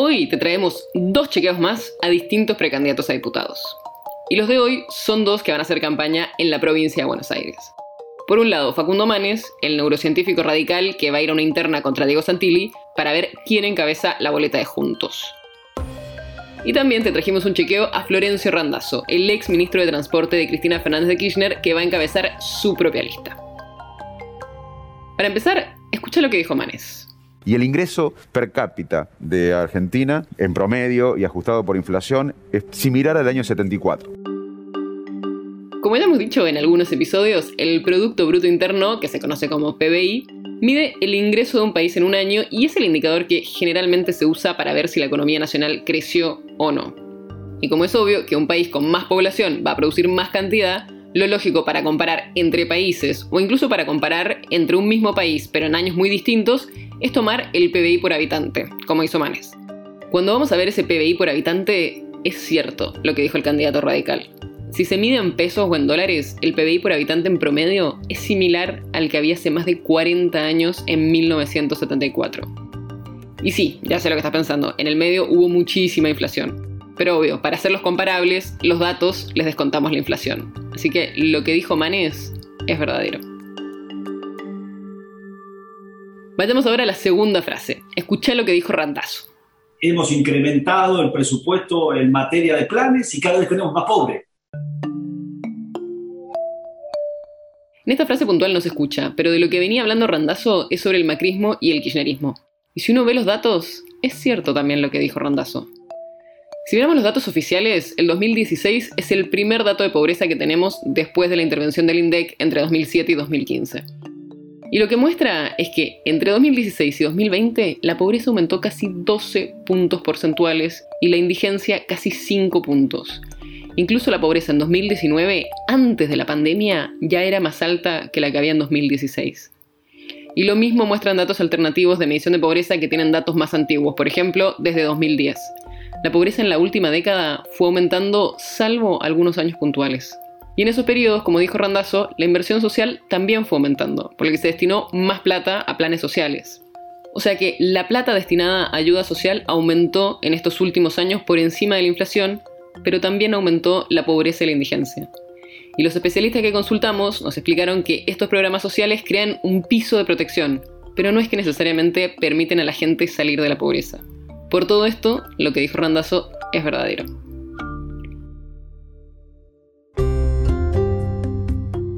Hoy te traemos dos chequeos más a distintos precandidatos a diputados. Y los de hoy son dos que van a hacer campaña en la provincia de Buenos Aires. Por un lado, Facundo Manes, el neurocientífico radical que va a ir a una interna contra Diego Santilli para ver quién encabeza la boleta de Juntos. Y también te trajimos un chequeo a Florencio Randazzo, el ex ministro de Transporte de Cristina Fernández de Kirchner, que va a encabezar su propia lista. Para empezar, escucha lo que dijo Manes. Y el ingreso per cápita de Argentina, en promedio y ajustado por inflación, es similar al año 74. Como ya hemos dicho en algunos episodios, el Producto Bruto Interno, que se conoce como PBI, mide el ingreso de un país en un año y es el indicador que generalmente se usa para ver si la economía nacional creció o no. Y como es obvio que un país con más población va a producir más cantidad, lo lógico para comparar entre países o incluso para comparar entre un mismo país pero en años muy distintos es tomar el PBI por habitante, como hizo Manes. Cuando vamos a ver ese PBI por habitante, es cierto lo que dijo el candidato radical. Si se mide en pesos o en dólares, el PBI por habitante en promedio es similar al que había hace más de 40 años en 1974. Y sí, ya sé lo que estás pensando, en el medio hubo muchísima inflación. Pero obvio, para hacerlos comparables, los datos les descontamos la inflación. Así que lo que dijo Manes es verdadero. Vayamos ahora a la segunda frase. Escucha lo que dijo Randazo. Hemos incrementado el presupuesto en materia de planes y cada vez tenemos más pobres. En esta frase puntual no se escucha, pero de lo que venía hablando Randazo es sobre el macrismo y el kirchnerismo. Y si uno ve los datos, es cierto también lo que dijo Randazo. Si miramos los datos oficiales, el 2016 es el primer dato de pobreza que tenemos después de la intervención del INDEC entre 2007 y 2015. Y lo que muestra es que entre 2016 y 2020 la pobreza aumentó casi 12 puntos porcentuales y la indigencia casi 5 puntos. Incluso la pobreza en 2019, antes de la pandemia, ya era más alta que la que había en 2016. Y lo mismo muestran datos alternativos de medición de pobreza que tienen datos más antiguos, por ejemplo, desde 2010 la pobreza en la última década fue aumentando salvo algunos años puntuales. Y en esos periodos, como dijo Randazzo, la inversión social también fue aumentando, por lo que se destinó más plata a planes sociales. O sea que la plata destinada a ayuda social aumentó en estos últimos años por encima de la inflación, pero también aumentó la pobreza y la indigencia. Y los especialistas que consultamos nos explicaron que estos programas sociales crean un piso de protección, pero no es que necesariamente permiten a la gente salir de la pobreza. Por todo esto, lo que dijo Randazzo es verdadero.